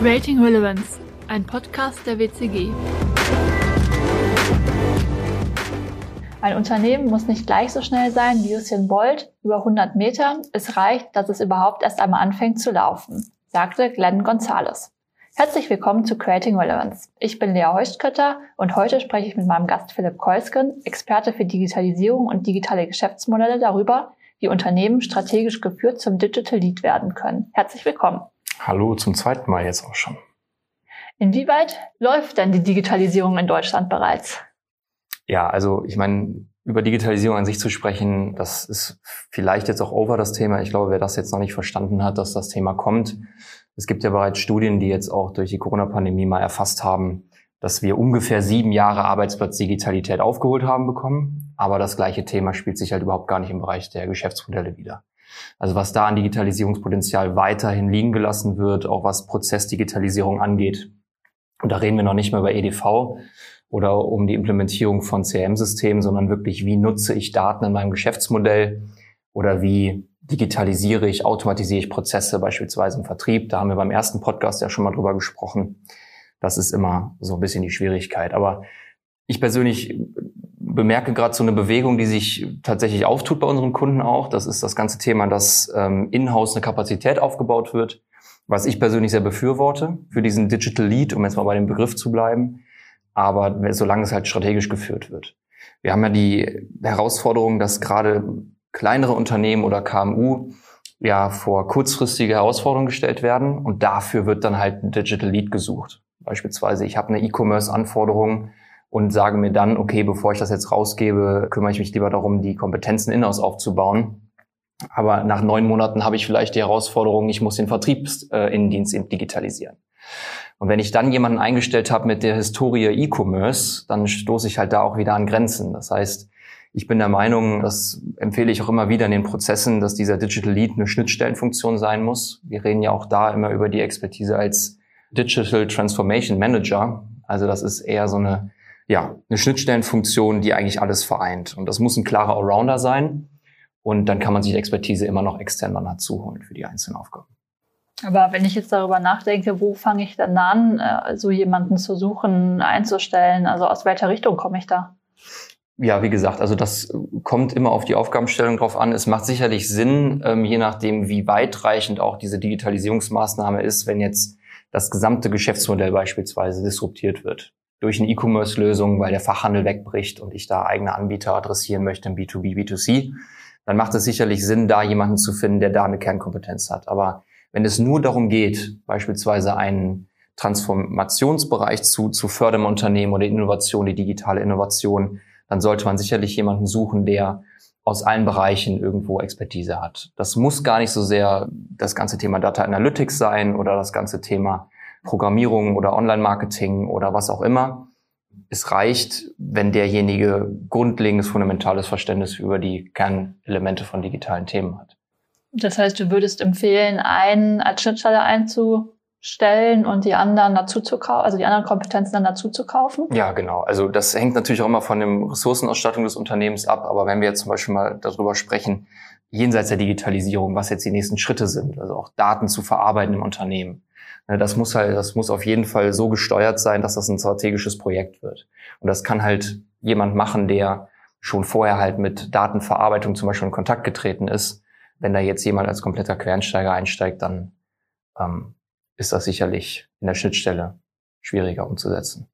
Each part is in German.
Creating Relevance, ein Podcast der WCG. Ein Unternehmen muss nicht gleich so schnell sein wie Usain Bolt über 100 Meter. Es reicht, dass es überhaupt erst einmal anfängt zu laufen, sagte Glenn Gonzalez. Herzlich willkommen zu Creating Relevance. Ich bin Lea Heustkötter und heute spreche ich mit meinem Gast Philipp Keusken, Experte für Digitalisierung und digitale Geschäftsmodelle darüber, wie Unternehmen strategisch geführt zum Digital Lead werden können. Herzlich willkommen. Hallo, zum zweiten Mal jetzt auch schon. Inwieweit läuft denn die Digitalisierung in Deutschland bereits? Ja, also ich meine, über Digitalisierung an sich zu sprechen, das ist vielleicht jetzt auch over das Thema. Ich glaube, wer das jetzt noch nicht verstanden hat, dass das Thema kommt. Es gibt ja bereits Studien, die jetzt auch durch die Corona-Pandemie mal erfasst haben, dass wir ungefähr sieben Jahre Arbeitsplatzdigitalität aufgeholt haben bekommen. Aber das gleiche Thema spielt sich halt überhaupt gar nicht im Bereich der Geschäftsmodelle wieder. Also was da an Digitalisierungspotenzial weiterhin liegen gelassen wird, auch was Prozessdigitalisierung angeht. Und da reden wir noch nicht mehr über EDV oder um die Implementierung von CRM-Systemen, sondern wirklich, wie nutze ich Daten in meinem Geschäftsmodell oder wie digitalisiere ich, automatisiere ich Prozesse beispielsweise im Vertrieb. Da haben wir beim ersten Podcast ja schon mal drüber gesprochen. Das ist immer so ein bisschen die Schwierigkeit. Aber ich persönlich bemerke gerade so eine Bewegung, die sich tatsächlich auftut bei unseren Kunden auch. Das ist das ganze Thema, dass ähm, in-house eine Kapazität aufgebaut wird, was ich persönlich sehr befürworte für diesen Digital Lead, um jetzt mal bei dem Begriff zu bleiben. Aber solange es halt strategisch geführt wird. Wir haben ja die Herausforderung, dass gerade kleinere Unternehmen oder KMU ja vor kurzfristige Herausforderungen gestellt werden und dafür wird dann halt ein Digital Lead gesucht. Beispielsweise, ich habe eine E-Commerce-Anforderung, und sage mir dann, okay, bevor ich das jetzt rausgebe, kümmere ich mich lieber darum, die Kompetenzen in-house aufzubauen. Aber nach neun Monaten habe ich vielleicht die Herausforderung, ich muss den Vertriebsinnendienst äh, digitalisieren. Und wenn ich dann jemanden eingestellt habe mit der Historie E-Commerce, dann stoße ich halt da auch wieder an Grenzen. Das heißt, ich bin der Meinung, das empfehle ich auch immer wieder in den Prozessen, dass dieser Digital Lead eine Schnittstellenfunktion sein muss. Wir reden ja auch da immer über die Expertise als Digital Transformation Manager. Also das ist eher so eine ja, eine Schnittstellenfunktion, die eigentlich alles vereint. Und das muss ein klarer Allrounder sein. Und dann kann man sich Expertise immer noch extern dann dazu holen für die einzelnen Aufgaben. Aber wenn ich jetzt darüber nachdenke, wo fange ich dann an, äh, so jemanden zu suchen, einzustellen? Also aus welcher Richtung komme ich da? Ja, wie gesagt, also das kommt immer auf die Aufgabenstellung drauf an. Es macht sicherlich Sinn, ähm, je nachdem, wie weitreichend auch diese Digitalisierungsmaßnahme ist, wenn jetzt das gesamte Geschäftsmodell beispielsweise disruptiert wird durch eine E-Commerce-Lösung, weil der Fachhandel wegbricht und ich da eigene Anbieter adressieren möchte im B2B, B2C, dann macht es sicherlich Sinn, da jemanden zu finden, der da eine Kernkompetenz hat. Aber wenn es nur darum geht, beispielsweise einen Transformationsbereich zu, zu fördern im Unternehmen oder Innovation, die digitale Innovation, dann sollte man sicherlich jemanden suchen, der aus allen Bereichen irgendwo Expertise hat. Das muss gar nicht so sehr das ganze Thema Data Analytics sein oder das ganze Thema Programmierung oder Online-Marketing oder was auch immer. Es reicht, wenn derjenige grundlegendes, fundamentales Verständnis über die Kernelemente von digitalen Themen hat. Das heißt, du würdest empfehlen, einen als Schnittstelle einzustellen und die anderen dazu zu kaufen, also die anderen Kompetenzen dann dazu zu kaufen? Ja, genau. Also das hängt natürlich auch immer von dem Ressourcenausstattung des Unternehmens ab. Aber wenn wir jetzt zum Beispiel mal darüber sprechen, jenseits der Digitalisierung, was jetzt die nächsten Schritte sind, also auch Daten zu verarbeiten im Unternehmen, Ne, das muss halt, das muss auf jeden Fall so gesteuert sein, dass das ein strategisches Projekt wird. Und das kann halt jemand machen, der schon vorher halt mit Datenverarbeitung zum Beispiel in Kontakt getreten ist. Wenn da jetzt jemand als kompletter Quernsteiger einsteigt, dann ähm, ist das sicherlich in der Schnittstelle schwieriger umzusetzen.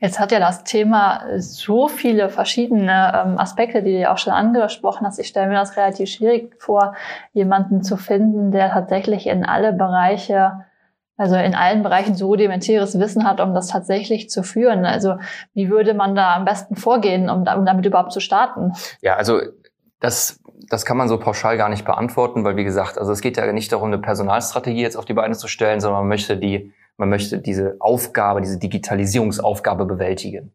Jetzt hat ja das Thema so viele verschiedene ähm, Aspekte, die du auch schon angesprochen hast. Ich stelle mir das relativ schwierig vor, jemanden zu finden, der tatsächlich in alle Bereiche, also in allen Bereichen so rudimentäres Wissen hat, um das tatsächlich zu führen. Also wie würde man da am besten vorgehen, um, um damit überhaupt zu starten? Ja, also das das kann man so pauschal gar nicht beantworten, weil wie gesagt, also es geht ja nicht darum, eine Personalstrategie jetzt auf die Beine zu stellen, sondern man möchte die man möchte diese Aufgabe, diese Digitalisierungsaufgabe bewältigen.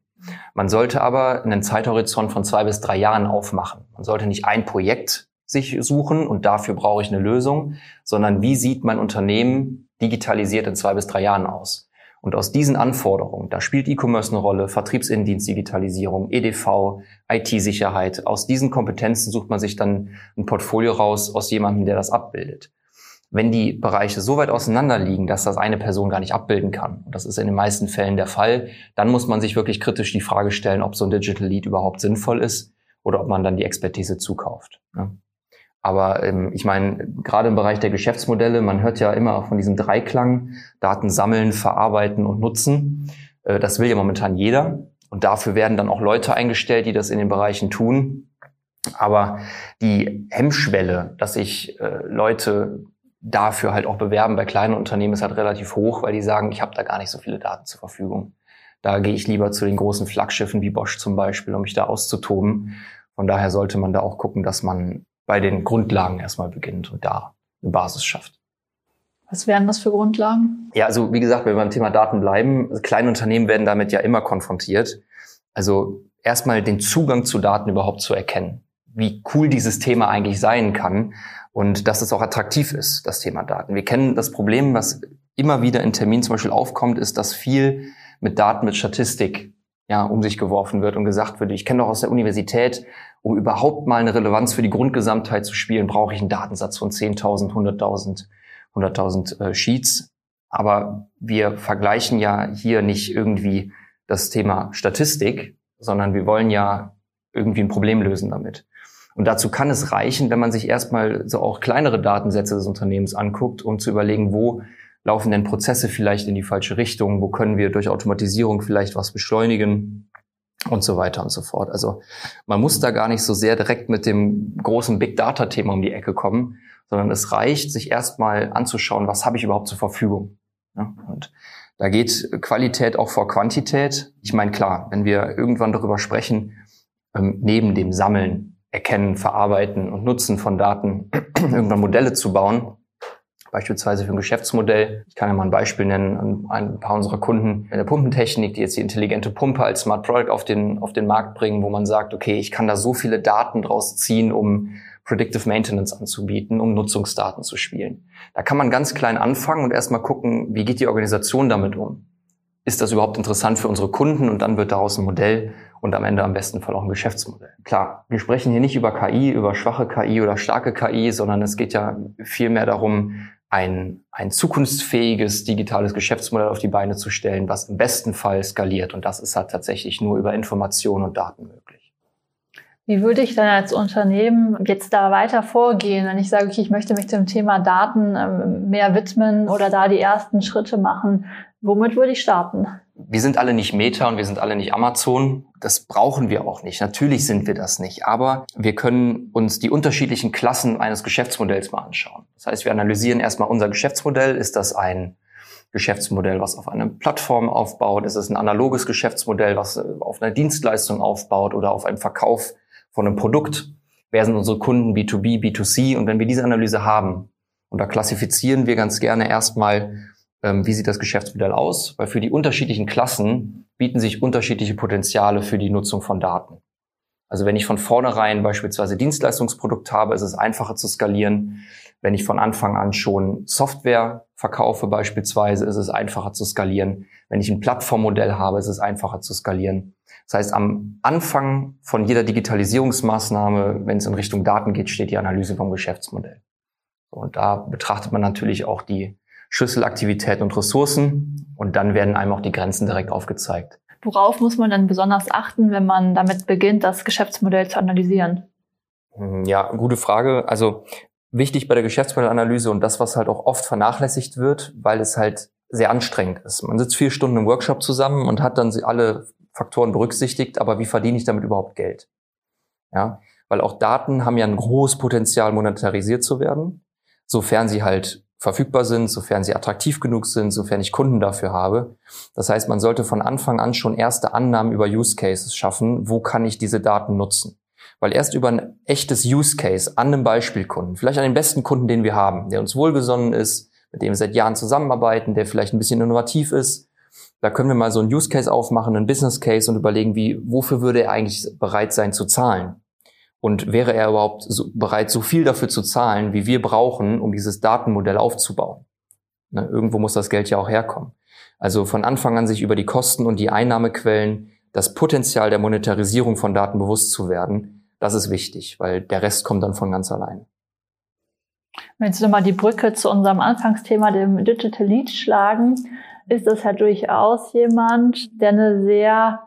Man sollte aber einen Zeithorizont von zwei bis drei Jahren aufmachen. Man sollte nicht ein Projekt sich suchen und dafür brauche ich eine Lösung, sondern wie sieht mein Unternehmen digitalisiert in zwei bis drei Jahren aus? Und aus diesen Anforderungen, da spielt E-Commerce eine Rolle, Vertriebsinnendienstdigitalisierung, EDV, IT-Sicherheit. Aus diesen Kompetenzen sucht man sich dann ein Portfolio raus aus jemandem, der das abbildet. Wenn die Bereiche so weit auseinander liegen, dass das eine Person gar nicht abbilden kann, und das ist in den meisten Fällen der Fall, dann muss man sich wirklich kritisch die Frage stellen, ob so ein Digital Lead überhaupt sinnvoll ist oder ob man dann die Expertise zukauft. Ja. Aber ähm, ich meine, gerade im Bereich der Geschäftsmodelle, man hört ja immer von diesem Dreiklang, Daten sammeln, verarbeiten und nutzen. Äh, das will ja momentan jeder. Und dafür werden dann auch Leute eingestellt, die das in den Bereichen tun. Aber die Hemmschwelle, dass sich äh, Leute dafür halt auch bewerben bei kleinen Unternehmen, ist halt relativ hoch, weil die sagen, ich habe da gar nicht so viele Daten zur Verfügung. Da gehe ich lieber zu den großen Flaggschiffen wie Bosch zum Beispiel, um mich da auszutoben. Von daher sollte man da auch gucken, dass man bei den Grundlagen erstmal beginnt und da eine Basis schafft. Was wären das für Grundlagen? Ja, also wie gesagt, wenn wir beim Thema Daten bleiben, kleine Unternehmen werden damit ja immer konfrontiert. Also erstmal den Zugang zu Daten überhaupt zu erkennen. Wie cool dieses Thema eigentlich sein kann und dass es auch attraktiv ist, das Thema Daten. Wir kennen das Problem, was immer wieder in Terminen zum Beispiel aufkommt, ist, dass viel mit Daten, mit Statistik ja, um sich geworfen wird und gesagt wird, ich kenne doch aus der Universität, um überhaupt mal eine Relevanz für die Grundgesamtheit zu spielen, brauche ich einen Datensatz von 10.000, 100.000, 100.000 äh, Sheets. Aber wir vergleichen ja hier nicht irgendwie das Thema Statistik, sondern wir wollen ja irgendwie ein Problem lösen damit. Und dazu kann es reichen, wenn man sich erstmal so auch kleinere Datensätze des Unternehmens anguckt, um zu überlegen, wo laufen denn Prozesse vielleicht in die falsche Richtung, wo können wir durch Automatisierung vielleicht was beschleunigen und so weiter und so fort. Also man muss da gar nicht so sehr direkt mit dem großen Big Data Thema um die Ecke kommen, sondern es reicht, sich erstmal anzuschauen, was habe ich überhaupt zur Verfügung. Und da geht Qualität auch vor Quantität. Ich meine, klar, wenn wir irgendwann darüber sprechen, ähm, neben dem Sammeln, Erkennen, Verarbeiten und Nutzen von Daten irgendwann Modelle zu bauen, Beispielsweise für ein Geschäftsmodell. Ich kann ja mal ein Beispiel nennen. Ein paar unserer Kunden in der Pumpentechnik, die jetzt die intelligente Pumpe als Smart Product auf den, auf den Markt bringen, wo man sagt, okay, ich kann da so viele Daten draus ziehen, um Predictive Maintenance anzubieten, um Nutzungsdaten zu spielen. Da kann man ganz klein anfangen und erstmal gucken, wie geht die Organisation damit um? Ist das überhaupt interessant für unsere Kunden? Und dann wird daraus ein Modell und am Ende am besten Fall auch ein Geschäftsmodell. Klar, wir sprechen hier nicht über KI, über schwache KI oder starke KI, sondern es geht ja vielmehr darum, ein, ein zukunftsfähiges digitales Geschäftsmodell auf die Beine zu stellen, was im besten Fall skaliert. Und das ist halt tatsächlich nur über Informationen und Daten möglich. Wie würde ich dann als Unternehmen jetzt da weiter vorgehen, wenn ich sage, okay, ich möchte mich dem Thema Daten ähm, mehr widmen oder da die ersten Schritte machen? Womit würde ich starten? wir sind alle nicht Meta und wir sind alle nicht Amazon. Das brauchen wir auch nicht. Natürlich sind wir das nicht. Aber wir können uns die unterschiedlichen Klassen eines Geschäftsmodells mal anschauen. Das heißt, wir analysieren erstmal unser Geschäftsmodell. Ist das ein Geschäftsmodell, was auf einer Plattform aufbaut? Ist es ein analoges Geschäftsmodell, was auf einer Dienstleistung aufbaut oder auf einem Verkauf von einem Produkt? Wer sind unsere Kunden B2B, B2C? Und wenn wir diese Analyse haben, und da klassifizieren wir ganz gerne erstmal ähm, wie sieht das Geschäftsmodell aus, weil für die unterschiedlichen Klassen bieten sich unterschiedliche Potenziale für die Nutzung von Daten. Also wenn ich von vornherein beispielsweise Dienstleistungsprodukt habe, ist es einfacher zu skalieren. Wenn ich von Anfang an schon Software verkaufe beispielsweise, ist es einfacher zu skalieren. Wenn ich ein Plattformmodell habe, ist es einfacher zu skalieren. Das heißt, am Anfang von jeder Digitalisierungsmaßnahme, wenn es in Richtung Daten geht, steht die Analyse vom Geschäftsmodell. Und da betrachtet man natürlich auch die Schlüsselaktivitäten und Ressourcen und dann werden einem auch die Grenzen direkt aufgezeigt. Worauf muss man dann besonders achten, wenn man damit beginnt, das Geschäftsmodell zu analysieren? Hm, ja, gute Frage. Also wichtig bei der Geschäftsmodellanalyse und das, was halt auch oft vernachlässigt wird, weil es halt sehr anstrengend ist. Man sitzt vier Stunden im Workshop zusammen und hat dann alle Faktoren berücksichtigt, aber wie verdiene ich damit überhaupt Geld? Ja, weil auch Daten haben ja ein großes Potenzial, monetarisiert zu werden, sofern sie halt verfügbar sind, sofern sie attraktiv genug sind, sofern ich Kunden dafür habe. Das heißt, man sollte von Anfang an schon erste Annahmen über Use Cases schaffen. Wo kann ich diese Daten nutzen? Weil erst über ein echtes Use Case an einem Beispielkunden, vielleicht an den besten Kunden, den wir haben, der uns wohlgesonnen ist, mit dem wir seit Jahren zusammenarbeiten, der vielleicht ein bisschen innovativ ist, da können wir mal so ein Use Case aufmachen, einen Business Case und überlegen, wie, wofür würde er eigentlich bereit sein zu zahlen? Und wäre er überhaupt so bereit, so viel dafür zu zahlen, wie wir brauchen, um dieses Datenmodell aufzubauen? Ne, irgendwo muss das Geld ja auch herkommen. Also von Anfang an sich über die Kosten und die Einnahmequellen, das Potenzial der Monetarisierung von Daten bewusst zu werden, das ist wichtig, weil der Rest kommt dann von ganz allein. Wenn Sie nochmal die Brücke zu unserem Anfangsthema, dem Digital Lead, schlagen, ist das ja durchaus jemand, der eine sehr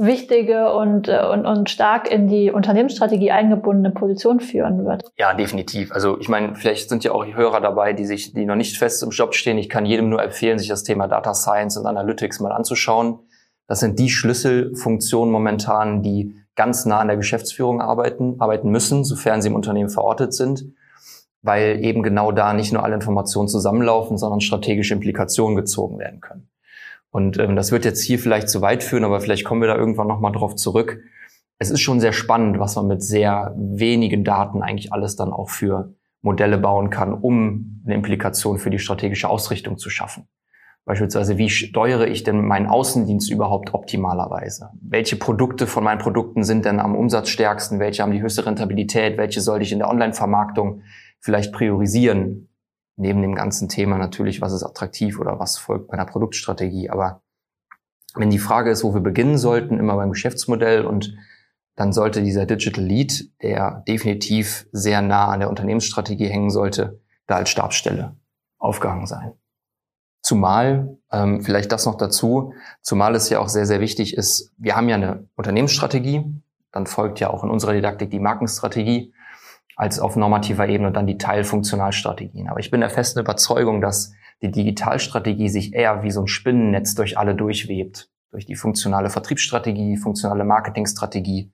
wichtige und, äh, und, und stark in die Unternehmensstrategie eingebundene Position führen wird. Ja, definitiv. Also ich meine, vielleicht sind ja auch Hörer dabei, die sich, die noch nicht fest im Job stehen. Ich kann jedem nur empfehlen, sich das Thema Data Science und Analytics mal anzuschauen. Das sind die Schlüsselfunktionen momentan, die ganz nah an der Geschäftsführung arbeiten, arbeiten müssen, sofern sie im Unternehmen verortet sind, weil eben genau da nicht nur alle Informationen zusammenlaufen, sondern strategische Implikationen gezogen werden können. Und ähm, das wird jetzt hier vielleicht zu weit führen, aber vielleicht kommen wir da irgendwann nochmal drauf zurück. Es ist schon sehr spannend, was man mit sehr wenigen Daten eigentlich alles dann auch für Modelle bauen kann, um eine Implikation für die strategische Ausrichtung zu schaffen. Beispielsweise, wie steuere ich denn meinen Außendienst überhaupt optimalerweise? Welche Produkte von meinen Produkten sind denn am umsatzstärksten? Welche haben die höchste Rentabilität? Welche sollte ich in der Online-Vermarktung vielleicht priorisieren? neben dem ganzen Thema natürlich, was ist attraktiv oder was folgt bei einer Produktstrategie. Aber wenn die Frage ist, wo wir beginnen sollten, immer beim Geschäftsmodell und dann sollte dieser Digital Lead, der definitiv sehr nah an der Unternehmensstrategie hängen sollte, da als Stabsstelle aufgehangen sein. Zumal, ähm, vielleicht das noch dazu, zumal es ja auch sehr, sehr wichtig ist, wir haben ja eine Unternehmensstrategie, dann folgt ja auch in unserer Didaktik die Markenstrategie als auf normativer Ebene dann die Teilfunktionalstrategien. Aber ich bin der festen Überzeugung, dass die Digitalstrategie sich eher wie so ein Spinnennetz durch alle durchwebt. Durch die funktionale Vertriebsstrategie, funktionale Marketingstrategie.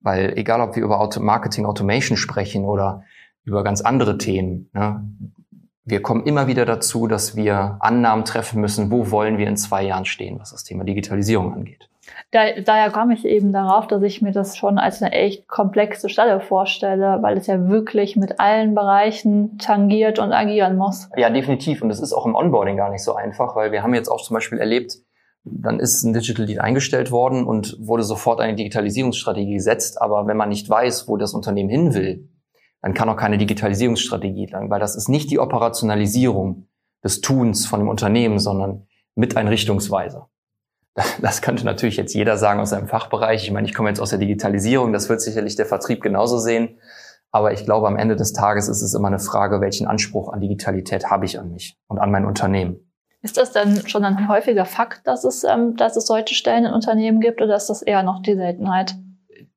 Weil egal, ob wir über Marketing Automation sprechen oder über ganz andere Themen, ne, wir kommen immer wieder dazu, dass wir Annahmen treffen müssen, wo wollen wir in zwei Jahren stehen, was das Thema Digitalisierung angeht. Da, daher komme ich eben darauf, dass ich mir das schon als eine echt komplexe Stelle vorstelle, weil es ja wirklich mit allen Bereichen tangiert und agieren muss. Ja, definitiv. Und das ist auch im Onboarding gar nicht so einfach, weil wir haben jetzt auch zum Beispiel erlebt, dann ist ein Digital Lead eingestellt worden und wurde sofort eine Digitalisierungsstrategie gesetzt. Aber wenn man nicht weiß, wo das Unternehmen hin will, dann kann auch keine Digitalisierungsstrategie lang, weil das ist nicht die Operationalisierung des Tuns von dem Unternehmen, sondern Miteinrichtungsweise. Das könnte natürlich jetzt jeder sagen aus seinem Fachbereich. Ich meine, ich komme jetzt aus der Digitalisierung, das wird sicherlich der Vertrieb genauso sehen. Aber ich glaube, am Ende des Tages ist es immer eine Frage, welchen Anspruch an Digitalität habe ich an mich und an mein Unternehmen. Ist das denn schon ein häufiger Fakt, dass es, ähm, dass es solche Stellen in Unternehmen gibt oder ist das eher noch die Seltenheit?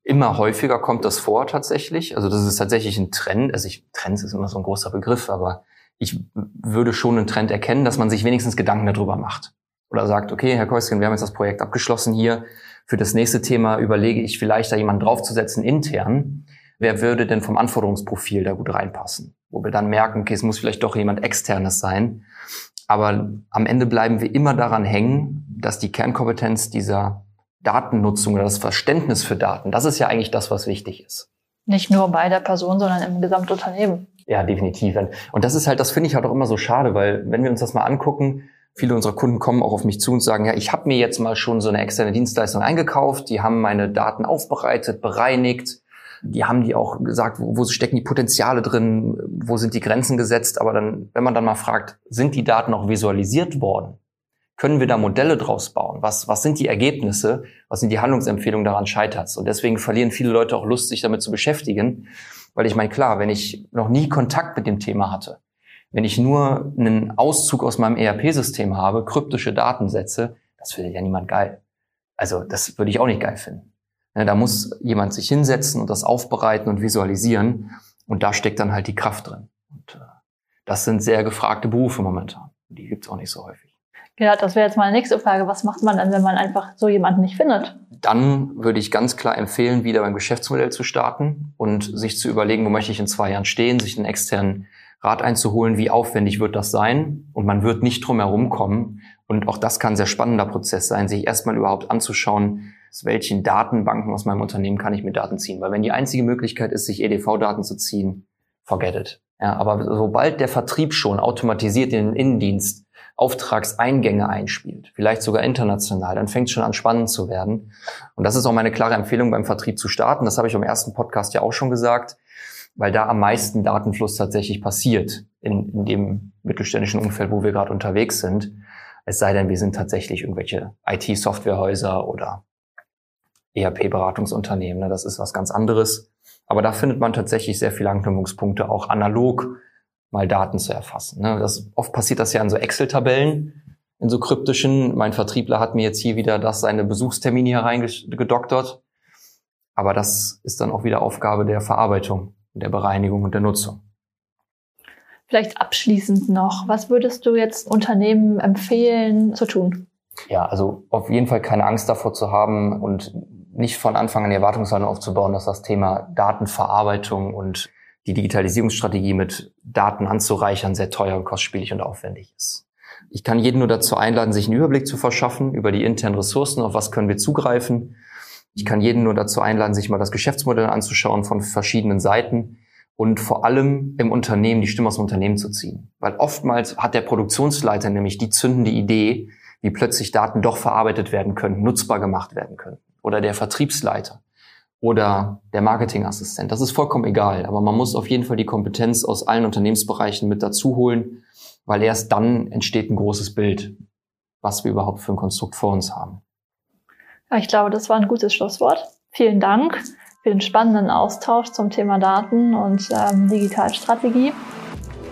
Immer häufiger kommt das vor tatsächlich. Also das ist tatsächlich ein Trend. Also ich, Trends ist immer so ein großer Begriff, aber ich würde schon einen Trend erkennen, dass man sich wenigstens Gedanken darüber macht oder sagt, okay, Herr Keusken, wir haben jetzt das Projekt abgeschlossen hier. Für das nächste Thema überlege ich vielleicht da jemanden draufzusetzen intern. Wer würde denn vom Anforderungsprofil da gut reinpassen? Wo wir dann merken, okay, es muss vielleicht doch jemand externes sein. Aber am Ende bleiben wir immer daran hängen, dass die Kernkompetenz dieser Datennutzung oder das Verständnis für Daten, das ist ja eigentlich das, was wichtig ist. Nicht nur bei der Person, sondern im Gesamtunternehmen. Ja, definitiv. Und das ist halt, das finde ich halt auch immer so schade, weil wenn wir uns das mal angucken, Viele unserer Kunden kommen auch auf mich zu und sagen, ja, ich habe mir jetzt mal schon so eine externe Dienstleistung eingekauft, die haben meine Daten aufbereitet, bereinigt, die haben die auch gesagt, wo, wo stecken die Potenziale drin, wo sind die Grenzen gesetzt, aber dann, wenn man dann mal fragt, sind die Daten auch visualisiert worden? Können wir da Modelle draus bauen? Was, was sind die Ergebnisse? Was sind die Handlungsempfehlungen daran scheitert? Und deswegen verlieren viele Leute auch Lust, sich damit zu beschäftigen. Weil ich meine, klar, wenn ich noch nie Kontakt mit dem Thema hatte, wenn ich nur einen Auszug aus meinem ERP-System habe, kryptische Datensätze, das findet ja niemand geil. Also das würde ich auch nicht geil finden. Da muss jemand sich hinsetzen und das aufbereiten und visualisieren. Und da steckt dann halt die Kraft drin. Und äh, das sind sehr gefragte Berufe momentan. Die gibt's auch nicht so häufig. Ja, das wäre jetzt meine nächste Frage. Was macht man dann, wenn man einfach so jemanden nicht findet? Dann würde ich ganz klar empfehlen, wieder beim Geschäftsmodell zu starten und sich zu überlegen, wo möchte ich in zwei Jahren stehen, sich einen externen Rat einzuholen, wie aufwendig wird das sein. Und man wird nicht drum herum kommen. Und auch das kann ein sehr spannender Prozess sein, sich erstmal überhaupt anzuschauen, aus welchen Datenbanken aus meinem Unternehmen kann ich mir Daten ziehen. Weil wenn die einzige Möglichkeit ist, sich EDV-Daten zu ziehen, forget it. Ja, aber sobald der Vertrieb schon automatisiert in den Innendienst Auftragseingänge einspielt, vielleicht sogar international, dann fängt es schon an spannend zu werden. Und das ist auch meine klare Empfehlung beim Vertrieb zu starten. Das habe ich im ersten Podcast ja auch schon gesagt weil da am meisten Datenfluss tatsächlich passiert in, in dem mittelständischen Umfeld, wo wir gerade unterwegs sind. Es sei denn, wir sind tatsächlich irgendwelche IT-Softwarehäuser oder ERP-Beratungsunternehmen. Ne? Das ist was ganz anderes. Aber da findet man tatsächlich sehr viele Anknüpfungspunkte, auch analog mal Daten zu erfassen. Ne? Das, oft passiert das ja in so Excel-Tabellen, in so kryptischen. Mein Vertriebler hat mir jetzt hier wieder das seine Besuchstermine hier reingedoktert. Aber das ist dann auch wieder Aufgabe der Verarbeitung, der Bereinigung und der Nutzung. Vielleicht abschließend noch, was würdest du jetzt Unternehmen empfehlen zu tun? Ja, also auf jeden Fall keine Angst davor zu haben und nicht von Anfang an die Erwartungshaltung aufzubauen, dass das Thema Datenverarbeitung und die Digitalisierungsstrategie mit Daten anzureichern sehr teuer und kostspielig und aufwendig ist. Ich kann jeden nur dazu einladen, sich einen Überblick zu verschaffen über die internen Ressourcen, auf was können wir zugreifen. Ich kann jeden nur dazu einladen, sich mal das Geschäftsmodell anzuschauen von verschiedenen Seiten und vor allem im Unternehmen die Stimme aus dem Unternehmen zu ziehen. Weil oftmals hat der Produktionsleiter nämlich die zündende Idee, wie plötzlich Daten doch verarbeitet werden können, nutzbar gemacht werden können. Oder der Vertriebsleiter oder der Marketingassistent. Das ist vollkommen egal, aber man muss auf jeden Fall die Kompetenz aus allen Unternehmensbereichen mit dazu holen, weil erst dann entsteht ein großes Bild, was wir überhaupt für ein Konstrukt vor uns haben. Ja, ich glaube, das war ein gutes Schlusswort. Vielen Dank für den spannenden Austausch zum Thema Daten und ähm, Digitalstrategie.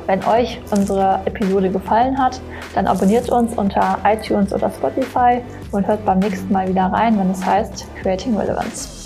Wenn euch unsere Episode gefallen hat, dann abonniert uns unter iTunes oder Spotify und hört beim nächsten Mal wieder rein, wenn es heißt Creating Relevance.